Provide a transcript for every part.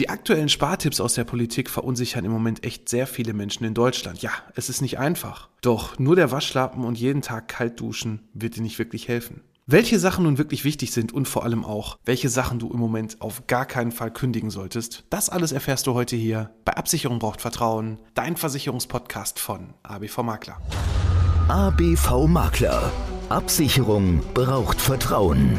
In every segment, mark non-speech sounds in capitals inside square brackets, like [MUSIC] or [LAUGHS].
Die aktuellen Spartipps aus der Politik verunsichern im Moment echt sehr viele Menschen in Deutschland. Ja, es ist nicht einfach. Doch nur der Waschlappen und jeden Tag kalt duschen wird dir nicht wirklich helfen. Welche Sachen nun wirklich wichtig sind und vor allem auch, welche Sachen du im Moment auf gar keinen Fall kündigen solltest, das alles erfährst du heute hier bei Absicherung braucht Vertrauen, dein Versicherungspodcast von ABV Makler. ABV Makler. Absicherung braucht Vertrauen.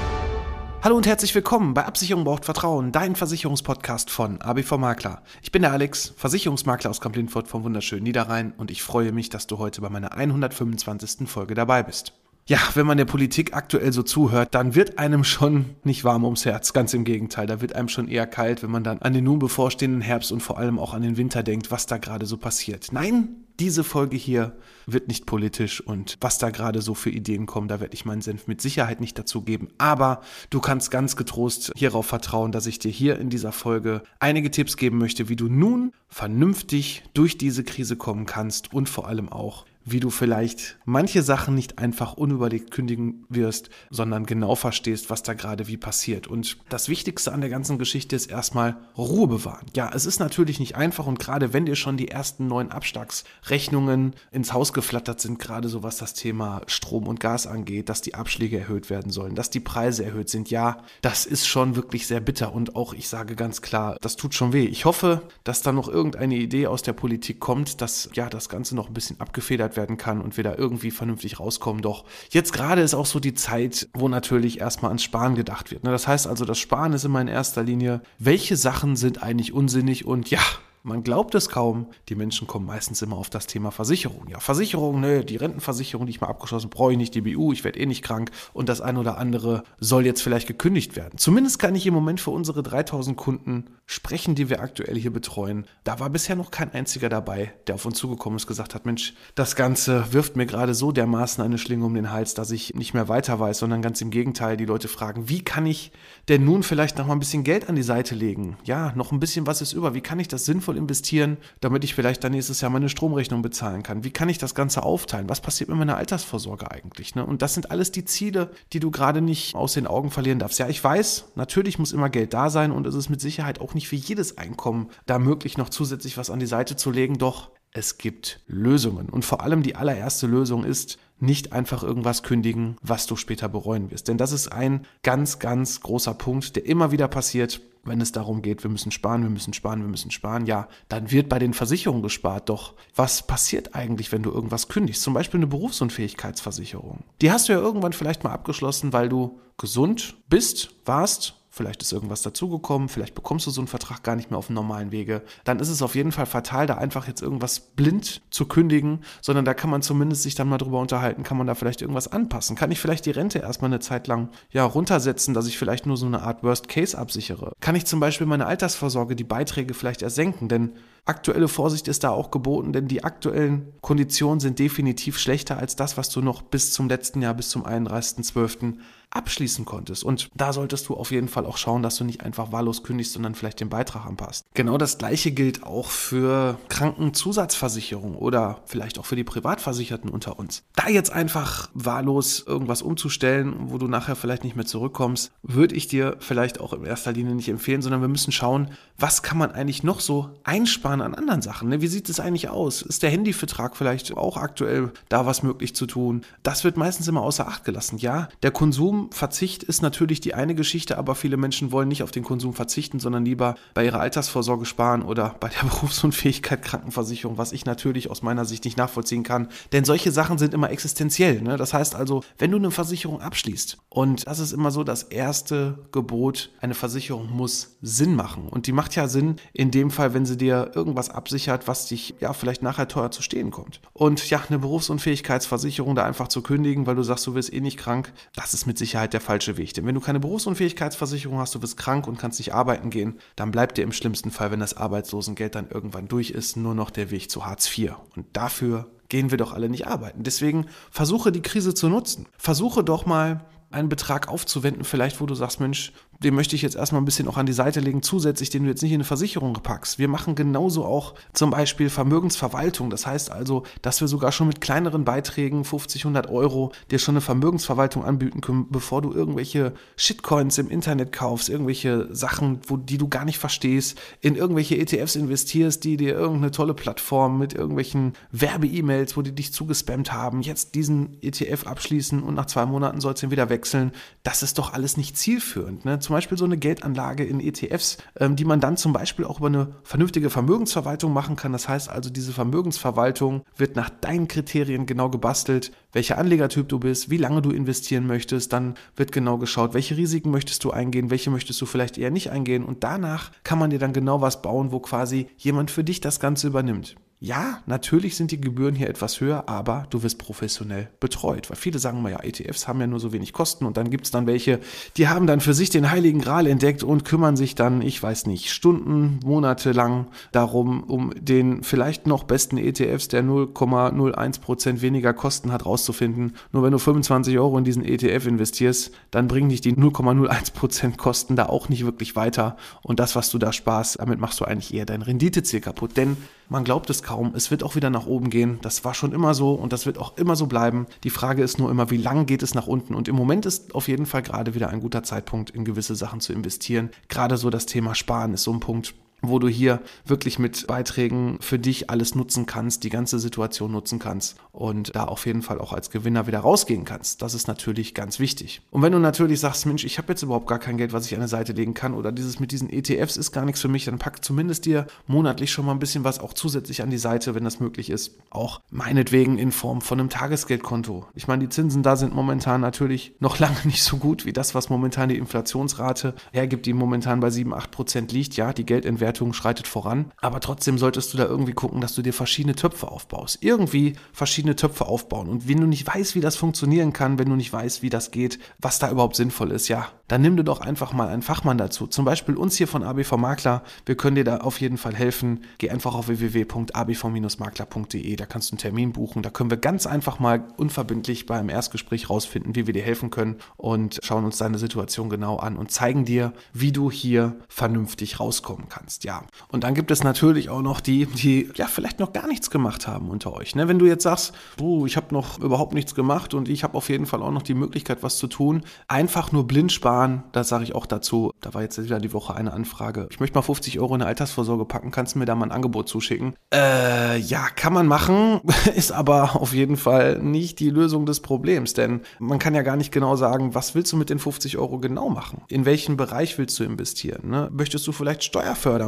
Hallo und herzlich willkommen bei Absicherung braucht Vertrauen, dein Versicherungspodcast von ABV Makler. Ich bin der Alex, Versicherungsmakler aus Kamp-Lindfort vom wunderschönen Niederrhein und ich freue mich, dass du heute bei meiner 125. Folge dabei bist. Ja, wenn man der Politik aktuell so zuhört, dann wird einem schon nicht warm ums Herz. Ganz im Gegenteil, da wird einem schon eher kalt, wenn man dann an den nun bevorstehenden Herbst und vor allem auch an den Winter denkt, was da gerade so passiert. Nein, diese Folge hier wird nicht politisch und was da gerade so für Ideen kommen, da werde ich meinen Senf mit Sicherheit nicht dazu geben. Aber du kannst ganz getrost hierauf vertrauen, dass ich dir hier in dieser Folge einige Tipps geben möchte, wie du nun vernünftig durch diese Krise kommen kannst und vor allem auch, wie du vielleicht manche Sachen nicht einfach unüberlegt kündigen wirst, sondern genau verstehst, was da gerade wie passiert. Und das Wichtigste an der ganzen Geschichte ist erstmal Ruhe bewahren. Ja, es ist natürlich nicht einfach und gerade wenn dir schon die ersten neuen Abschlagsrechnungen ins Haus geflattert sind, gerade so was das Thema Strom und Gas angeht, dass die Abschläge erhöht werden sollen, dass die Preise erhöht sind, ja, das ist schon wirklich sehr bitter und auch ich sage ganz klar, das tut schon weh. Ich hoffe, dass da noch irgendeine Idee aus der Politik kommt, dass ja das Ganze noch ein bisschen abgefedert gesteuert werden kann und wir da irgendwie vernünftig rauskommen. Doch jetzt gerade ist auch so die Zeit, wo natürlich erstmal ans Sparen gedacht wird. Ne? Das heißt also, das Sparen ist immer in erster Linie, welche Sachen sind eigentlich unsinnig und ja, man glaubt es kaum, die Menschen kommen meistens immer auf das Thema Versicherung. Ja, Versicherung, ne, die Rentenversicherung, die ich mal abgeschlossen, brauche ich nicht, die BU, ich werde eh nicht krank und das eine oder andere soll jetzt vielleicht gekündigt werden. Zumindest kann ich im Moment für unsere 3000 Kunden sprechen, die wir aktuell hier betreuen. Da war bisher noch kein einziger dabei, der auf uns zugekommen ist, gesagt hat, Mensch, das Ganze wirft mir gerade so dermaßen eine Schlinge um den Hals, dass ich nicht mehr weiter weiß, sondern ganz im Gegenteil, die Leute fragen, wie kann ich denn nun vielleicht noch mal ein bisschen Geld an die Seite legen? Ja, noch ein bisschen was ist über. Wie kann ich das sinnvoll sinnvoll investieren, damit ich vielleicht dann nächstes Jahr meine Stromrechnung bezahlen kann? Wie kann ich das Ganze aufteilen? Was passiert mit meiner Altersvorsorge eigentlich? Ne? Und das sind alles die Ziele, die du gerade nicht aus den Augen verlieren darfst. Ja, ich weiß, natürlich muss immer Geld da sein und es ist mit Sicherheit auch nicht für jedes Einkommen da möglich, noch zusätzlich was an die Seite zu legen. Doch es gibt Lösungen. Und vor allem die allererste Lösung ist, nicht einfach irgendwas kündigen, was du später bereuen wirst. Denn das ist ein ganz, ganz großer Punkt, der immer wieder passiert wenn es darum geht, wir müssen sparen, wir müssen sparen, wir müssen sparen, ja, dann wird bei den Versicherungen gespart. Doch was passiert eigentlich, wenn du irgendwas kündigst? Zum Beispiel eine Berufsunfähigkeitsversicherung. Die hast du ja irgendwann vielleicht mal abgeschlossen, weil du gesund bist, warst vielleicht ist irgendwas dazugekommen, vielleicht bekommst du so einen Vertrag gar nicht mehr auf dem normalen Wege, dann ist es auf jeden Fall fatal, da einfach jetzt irgendwas blind zu kündigen, sondern da kann man zumindest sich dann mal drüber unterhalten, kann man da vielleicht irgendwas anpassen? Kann ich vielleicht die Rente erstmal eine Zeit lang ja runtersetzen, dass ich vielleicht nur so eine Art Worst Case absichere? Kann ich zum Beispiel meine Altersvorsorge, die Beiträge vielleicht ersenken? Denn aktuelle Vorsicht ist da auch geboten, denn die aktuellen Konditionen sind definitiv schlechter als das, was du noch bis zum letzten Jahr, bis zum 31.12 abschließen konntest. Und da solltest du auf jeden Fall auch schauen, dass du nicht einfach wahllos kündigst, sondern vielleicht den Beitrag anpasst. Genau das gleiche gilt auch für Krankenzusatzversicherung oder vielleicht auch für die Privatversicherten unter uns. Da jetzt einfach wahllos irgendwas umzustellen, wo du nachher vielleicht nicht mehr zurückkommst, würde ich dir vielleicht auch in erster Linie nicht empfehlen, sondern wir müssen schauen, was kann man eigentlich noch so einsparen sparen an anderen Sachen. Ne? Wie sieht es eigentlich aus? Ist der Handyvertrag vielleicht auch aktuell da was möglich zu tun? Das wird meistens immer außer Acht gelassen. Ja, der Konsumverzicht ist natürlich die eine Geschichte, aber viele Menschen wollen nicht auf den Konsum verzichten, sondern lieber bei ihrer Altersvorsorge sparen oder bei der [LAUGHS] Berufsunfähigkeit Krankenversicherung, was ich natürlich aus meiner Sicht nicht nachvollziehen kann. Denn solche Sachen sind immer existenziell. Ne? Das heißt also, wenn du eine Versicherung abschließt, und das ist immer so das erste Gebot, eine Versicherung muss Sinn machen. Und die macht ja Sinn in dem Fall, wenn sie dir irgendwas absichert, was dich ja vielleicht nachher teuer zu stehen kommt. Und ja, eine Berufsunfähigkeitsversicherung da einfach zu kündigen, weil du sagst, du wirst eh nicht krank, das ist mit Sicherheit der falsche Weg. Denn wenn du keine Berufsunfähigkeitsversicherung hast, du wirst krank und kannst nicht arbeiten gehen, dann bleibt dir im schlimmsten Fall, wenn das Arbeitslosengeld dann irgendwann durch ist, nur noch der Weg zu Hartz IV. Und dafür gehen wir doch alle nicht arbeiten. Deswegen versuche die Krise zu nutzen. Versuche doch mal einen Betrag aufzuwenden, vielleicht wo du sagst, Mensch, den möchte ich jetzt erstmal ein bisschen auch an die Seite legen, zusätzlich, den du jetzt nicht in eine Versicherung packst. Wir machen genauso auch zum Beispiel Vermögensverwaltung. Das heißt also, dass wir sogar schon mit kleineren Beiträgen, 50, 100 Euro, dir schon eine Vermögensverwaltung anbieten können, bevor du irgendwelche Shitcoins im Internet kaufst, irgendwelche Sachen, wo, die du gar nicht verstehst, in irgendwelche ETFs investierst, die dir irgendeine tolle Plattform mit irgendwelchen Werbe-E-Mails, wo die dich zugespammt haben, jetzt diesen ETF abschließen und nach zwei Monaten sollst du ihn wieder wechseln. Das ist doch alles nicht zielführend. Ne? Zum Beispiel so eine Geldanlage in ETFs, ähm, die man dann zum Beispiel auch über eine vernünftige Vermögensverwaltung machen kann. Das heißt also, diese Vermögensverwaltung wird nach deinen Kriterien genau gebastelt, welcher Anlegertyp du bist, wie lange du investieren möchtest. Dann wird genau geschaut, welche Risiken möchtest du eingehen, welche möchtest du vielleicht eher nicht eingehen. Und danach kann man dir dann genau was bauen, wo quasi jemand für dich das Ganze übernimmt. Ja, natürlich sind die Gebühren hier etwas höher, aber du wirst professionell betreut. Weil viele sagen mal, ja, ETFs haben ja nur so wenig Kosten und dann gibt es dann welche, die haben dann für sich den Heiligen Gral entdeckt und kümmern sich dann, ich weiß nicht, Stunden, Monate lang darum, um den vielleicht noch besten ETFs, der 0,01% weniger Kosten hat, rauszufinden. Nur wenn du 25 Euro in diesen ETF investierst, dann bringen dich die 0,01% Kosten da auch nicht wirklich weiter. Und das, was du da sparst, damit machst du eigentlich eher dein Renditeziel kaputt. Denn man glaubt es kaum, es wird auch wieder nach oben gehen. Das war schon immer so und das wird auch immer so bleiben. Die Frage ist nur immer, wie lang geht es nach unten? Und im Moment ist auf jeden Fall gerade wieder ein guter Zeitpunkt, in gewisse Sachen zu investieren. Gerade so das Thema Sparen ist so ein Punkt, wo du hier wirklich mit Beiträgen für dich alles nutzen kannst, die ganze Situation nutzen kannst und da auf jeden Fall auch als Gewinner wieder rausgehen kannst. Das ist natürlich ganz wichtig. Und wenn du natürlich sagst, Mensch, ich habe jetzt überhaupt gar kein Geld, was ich an der Seite legen kann oder dieses mit diesen ETFs ist gar nichts für mich, dann pack zumindest dir monatlich schon mal ein bisschen was auch zusätzlich an die Seite, wenn das möglich ist. Auch meinetwegen in Form von einem Tagesgeldkonto. Ich meine, die Zinsen da sind momentan natürlich noch [LAUGHS] lange nicht so gut wie das, was momentan die Inflationsrate hergibt, die momentan bei 7, 8 Prozent liegt. Ja, die Geldentwertung Bewertung schreitet voran. Aber trotzdem solltest du da irgendwie gucken, dass du dir verschiedene Töpfe aufbaust. Irgendwie verschiedene Töpfe aufbauen. Und wenn du nicht weißt, wie das funktionieren kann, wenn du nicht weißt, wie das geht, was da überhaupt sinnvoll ist, ja, dann nimm dir doch einfach mal einen Fachmann dazu. Zum Beispiel uns hier von ABV Makler. Wir können dir da auf jeden Fall helfen. Geh einfach auf www.abv-makler.de. Da kannst du einen Termin buchen. Da können wir ganz einfach mal unverbindlich beim Erstgespräch rausfinden, wie wir dir helfen können und schauen uns deine Situation genau an und zeigen dir, wie du hier vernünftig rauskommen kannst. Ja. Und dann gibt es natürlich auch noch die, die ja vielleicht noch gar nichts gemacht haben unter euch. Ne? Wenn du jetzt sagst, oh, ich habe noch überhaupt nichts gemacht und ich habe auf jeden Fall auch noch die Möglichkeit, was zu tun, einfach nur blind sparen das sage ich auch dazu. Da war jetzt wieder die Woche eine Anfrage. Ich möchte mal 50 Euro in eine Altersvorsorge packen. Kannst du mir da mal ein Angebot zuschicken? Äh, ja, kann man machen, [LAUGHS] ist aber auf jeden Fall nicht die Lösung des Problems, denn man kann ja gar nicht genau sagen, was willst du mit den 50 Euro genau machen? In welchen Bereich willst du investieren? Ne? Möchtest du vielleicht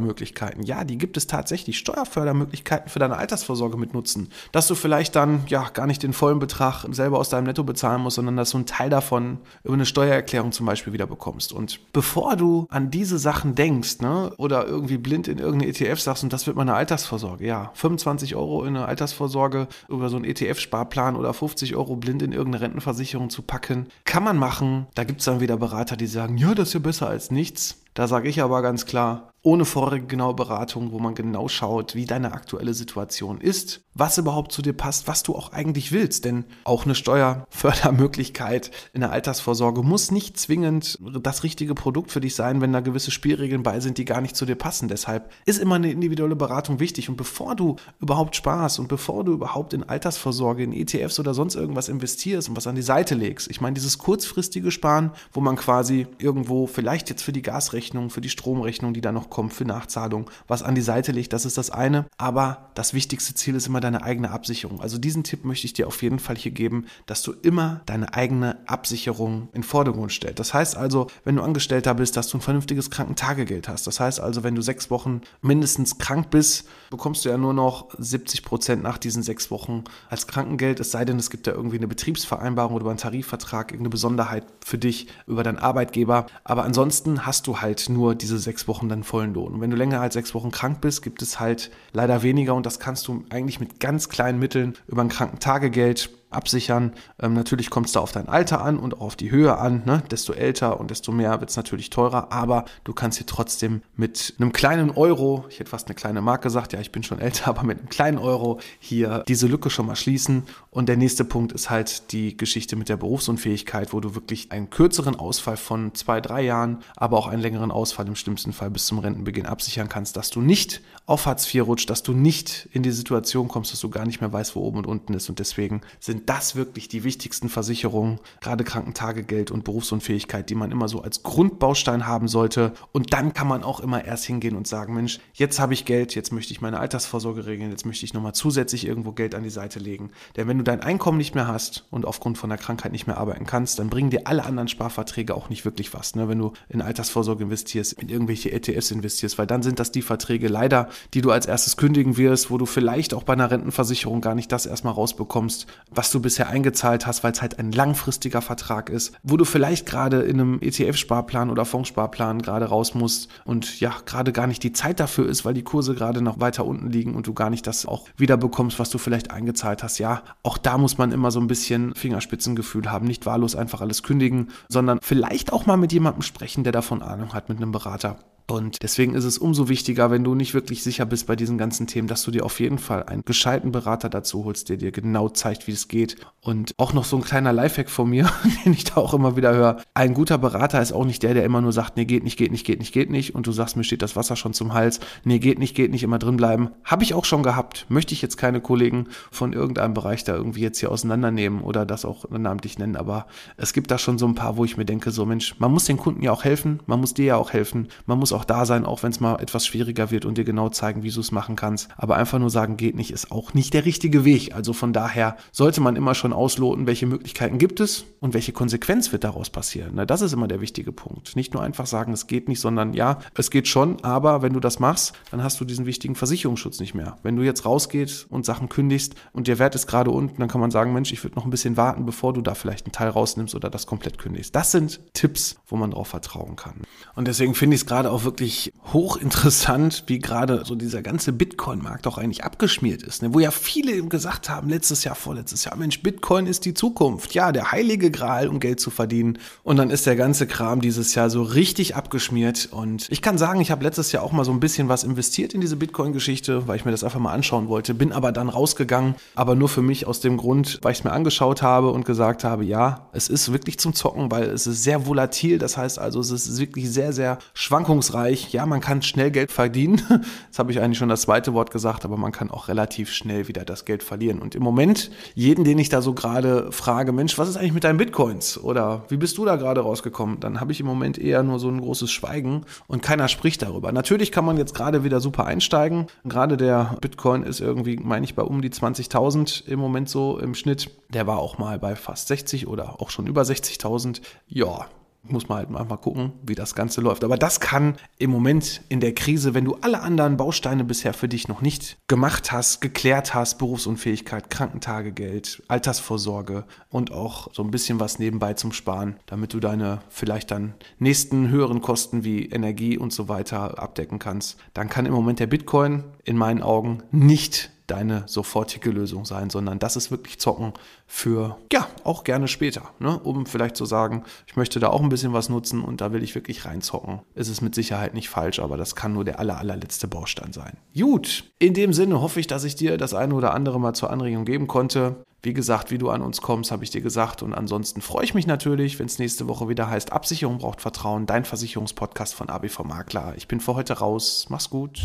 Steuerfördermöglichkeiten? Ja, die gibt es tatsächlich. Steuerfördermöglichkeiten für deine Altersvorsorge mitnutzen. Dass du vielleicht dann ja gar nicht den vollen Betrag selber aus deinem Netto bezahlen musst, sondern dass du einen Teil davon über eine Steuererklärung zum Beispiel wieder bekommst. Und bevor du an diese Sachen denkst, ne, oder irgendwie blind in irgendeine ETF sagst, und das wird meine Altersvorsorge, ja, 25 Euro in eine Altersvorsorge über so einen ETF-Sparplan oder 50 Euro blind in irgendeine Rentenversicherung zu packen, kann man machen. Da gibt es dann wieder Berater, die sagen, ja, das ist ja besser als nichts. Da sage ich aber ganz klar, ohne vorherige genaue Beratung, wo man genau schaut, wie deine aktuelle Situation ist, was überhaupt zu dir passt, was du auch eigentlich willst. Denn auch eine Steuerfördermöglichkeit in der Altersvorsorge muss nicht zwingend das richtige Produkt für dich sein, wenn da gewisse Spielregeln bei sind, die gar nicht zu dir passen. Deshalb ist immer eine individuelle Beratung wichtig. Und bevor du überhaupt Spaß und bevor du überhaupt in Altersvorsorge, in ETFs oder sonst irgendwas investierst und was an die Seite legst, ich meine, dieses kurzfristige Sparen, wo man quasi irgendwo vielleicht jetzt für die Gasrechnung für die Stromrechnung, die da noch kommt, für Nachzahlung, was an die Seite legt. Das ist das eine. Aber das wichtigste Ziel ist immer deine eigene Absicherung. Also diesen Tipp möchte ich dir auf jeden Fall hier geben, dass du immer deine eigene Absicherung in Vordergrund stellst. Das heißt also, wenn du Angestellter bist, dass du ein vernünftiges Krankentagegeld hast. Das heißt also, wenn du sechs Wochen mindestens krank bist, bekommst du ja nur noch 70 Prozent nach diesen sechs Wochen als Krankengeld. Es sei denn, es gibt ja irgendwie eine Betriebsvereinbarung oder einen Tarifvertrag, irgendeine Besonderheit für dich über deinen Arbeitgeber. Aber ansonsten hast du halt nur diese sechs Wochen dann vollen Lohn. Und wenn du länger als sechs Wochen krank bist, gibt es halt leider weniger und das kannst du eigentlich mit ganz kleinen Mitteln über ein Krankentagegeld absichern. Ähm, natürlich kommt es da auf dein Alter an und auch auf die Höhe an. Ne? Desto älter und desto mehr wird es natürlich teurer, aber du kannst hier trotzdem mit einem kleinen Euro, ich hätte fast eine kleine Marke gesagt, ja, ich bin schon älter, [LAUGHS] aber mit einem kleinen Euro hier diese Lücke schon mal schließen. Und der nächste Punkt ist halt die Geschichte mit der Berufsunfähigkeit, wo du wirklich einen kürzeren Ausfall von zwei, drei Jahren, aber auch einen längeren Ausfall im schlimmsten Fall bis zum Rentenbeginn absichern kannst, dass du nicht auf Hartz IV rutscht, dass du nicht in die Situation kommst, dass du gar nicht mehr weißt, wo oben und unten ist. Und deswegen sind das wirklich die wichtigsten Versicherungen, gerade Krankentagegeld und Berufsunfähigkeit, die man immer so als Grundbaustein haben sollte. Und dann kann man auch immer erst hingehen und sagen, Mensch, jetzt habe ich Geld, jetzt möchte ich meine Altersvorsorge regeln, jetzt möchte ich nochmal zusätzlich irgendwo Geld an die Seite legen. Denn wenn du dein Einkommen nicht mehr hast und aufgrund von der Krankheit nicht mehr arbeiten kannst, dann bringen dir alle anderen Sparverträge auch nicht wirklich was. Ne? Wenn du in Altersvorsorge investierst, in irgendwelche ETFs investierst, weil dann sind das die Verträge leider, die du als erstes kündigen wirst, wo du vielleicht auch bei einer Rentenversicherung gar nicht das erstmal rausbekommst, was du bisher eingezahlt hast, weil es halt ein langfristiger Vertrag ist, wo du vielleicht gerade in einem ETF-Sparplan oder Fondssparplan gerade raus musst und ja, gerade gar nicht die Zeit dafür ist, weil die Kurse gerade noch weiter unten liegen und du gar nicht das auch wieder bekommst, was du vielleicht eingezahlt hast. Ja, auch da muss man immer so ein bisschen Fingerspitzengefühl haben, nicht wahllos einfach alles kündigen, sondern vielleicht auch mal mit jemandem sprechen, der davon Ahnung hat, mit einem Berater. Und deswegen ist es umso wichtiger, wenn du nicht wirklich sicher bist bei diesen ganzen Themen, dass du dir auf jeden Fall einen gescheiten Berater dazu holst, der dir genau zeigt, wie es geht. Und auch noch so ein kleiner Lifehack von mir, [LAUGHS] den ich da auch immer wieder höre. Ein guter Berater ist auch nicht der, der immer nur sagt, nee, geht nicht, geht nicht, geht nicht, geht nicht. Und du sagst, mir steht das Wasser schon zum Hals. Nee, geht nicht, geht nicht, immer drin bleiben. Habe ich auch schon gehabt. Möchte ich jetzt keine Kollegen von irgendeinem Bereich da irgendwie jetzt hier auseinandernehmen oder das auch namentlich nennen. Aber es gibt da schon so ein paar, wo ich mir denke, so Mensch, man muss den Kunden ja auch helfen. Man muss dir ja auch helfen. Man muss auch da sein, auch wenn es mal etwas schwieriger wird und dir genau zeigen, wie du es machen kannst. Aber einfach nur sagen, geht nicht, ist auch nicht der richtige Weg. Also von daher sollte man immer schon ausloten, welche Möglichkeiten gibt es und welche Konsequenz wird daraus passieren. Das ist immer der wichtige Punkt. Nicht nur einfach sagen, es geht nicht, sondern ja, es geht schon, aber wenn du das machst, dann hast du diesen wichtigen Versicherungsschutz nicht mehr. Wenn du jetzt rausgehst und Sachen kündigst und der Wert ist gerade unten, dann kann man sagen, Mensch, ich würde noch ein bisschen warten, bevor du da vielleicht einen Teil rausnimmst oder das komplett kündigst. Das sind Tipps, wo man darauf vertrauen kann. Und deswegen finde ich es gerade auch wirklich hochinteressant, wie gerade so dieser ganze Bitcoin-Markt auch eigentlich abgeschmiert ist. Ne? Wo ja viele gesagt haben, letztes Jahr, vorletztes Jahr, Mensch, Bitcoin ist die Zukunft. Ja, der heilige Gral, um Geld zu verdienen. Und dann ist der ganze Kram dieses Jahr so richtig abgeschmiert. Und ich kann sagen, ich habe letztes Jahr auch mal so ein bisschen was investiert in diese Bitcoin-Geschichte, weil ich mir das einfach mal anschauen wollte. Bin aber dann rausgegangen, aber nur für mich aus dem Grund, weil ich es mir angeschaut habe und gesagt habe, ja, es ist wirklich zum Zocken, weil es ist sehr volatil. Das heißt also, es ist wirklich sehr, sehr schwankungsreich. Ja, man kann schnell Geld verdienen. [LAUGHS] Jetzt habe ich eigentlich schon das zweite Wort gesagt, aber man kann auch relativ schnell wieder das Geld verlieren. Und im Moment, jeden, den ich da so gerade frage, Mensch, was ist eigentlich mit deinen Bitcoins? Oder wie bist du da gerade rausgekommen? Dann habe ich im Moment eher nur so ein großes Schweigen und keiner spricht darüber. Natürlich kann man jetzt gerade wieder super einsteigen. Gerade der Bitcoin ist irgendwie, meine ich, bei um die 20.000 im Moment so im Schnitt. Der war auch mal bei fast 60 oder auch schon über 60.000. Ja, muss man halt mal gucken, wie das Ganze läuft. Aber das kann im Moment in der Krise, wenn du alle anderen Bausteine bisher für dich noch nicht gemacht hast, geklärt hast, Berufsunfähigkeit, Krankentagegeld, Altersvorsorge und auch so ein bisschen was nebenbei zum Sparen, damit du deine vielleicht dann nächsten höheren Kosten wie Energie und so weiter abdecken kannst, dann kann im Moment der Bitcoin in meinen Augen nicht deine sofortige Lösung sein, sondern das ist wirklich Zocken für, ja, auch gerne später, ne? um vielleicht zu sagen, ich möchte da auch ein bisschen was nutzen und da will ich wirklich reinzocken. Ist es mit Sicherheit nicht falsch, aber das kann nur der aller, allerletzte Baustein sein. Gut, in dem Sinne hoffe ich, dass ich dir das eine oder andere mal zur Anregung geben konnte. Wie gesagt, wie du an uns kommst, habe ich dir gesagt. Und ansonsten freue ich mich natürlich, wenn es nächste Woche wieder heißt, Absicherung braucht Vertrauen, dein Versicherungspodcast von ABV Makler. Ich bin für heute raus. Mach's gut.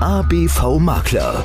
ABV Makler.